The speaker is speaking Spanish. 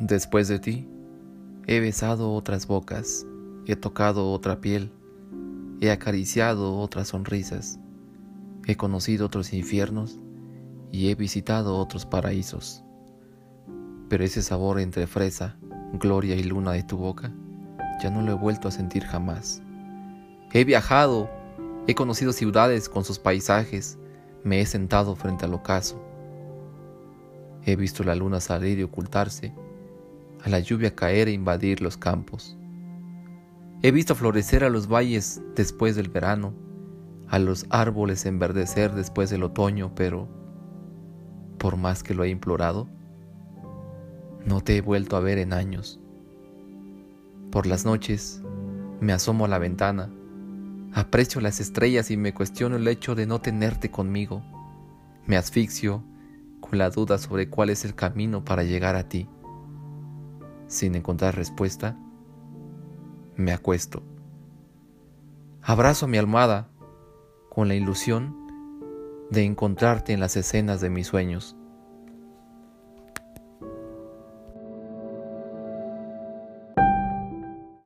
Después de ti, he besado otras bocas, he tocado otra piel, he acariciado otras sonrisas, he conocido otros infiernos y he visitado otros paraísos. Pero ese sabor entre fresa, gloria y luna de tu boca, ya no lo he vuelto a sentir jamás. He viajado, he conocido ciudades con sus paisajes, me he sentado frente al ocaso. He visto la luna salir y ocultarse, a la lluvia caer e invadir los campos. He visto florecer a los valles después del verano, a los árboles enverdecer después del otoño, pero por más que lo he implorado, no te he vuelto a ver en años. Por las noches me asomo a la ventana, aprecio las estrellas y me cuestiono el hecho de no tenerte conmigo. Me asfixio con la duda sobre cuál es el camino para llegar a ti. Sin encontrar respuesta, me acuesto. Abrazo mi almohada con la ilusión de encontrarte en las escenas de mis sueños.